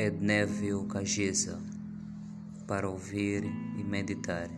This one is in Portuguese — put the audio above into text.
É Ed Neville Cageza para ouvir e meditar.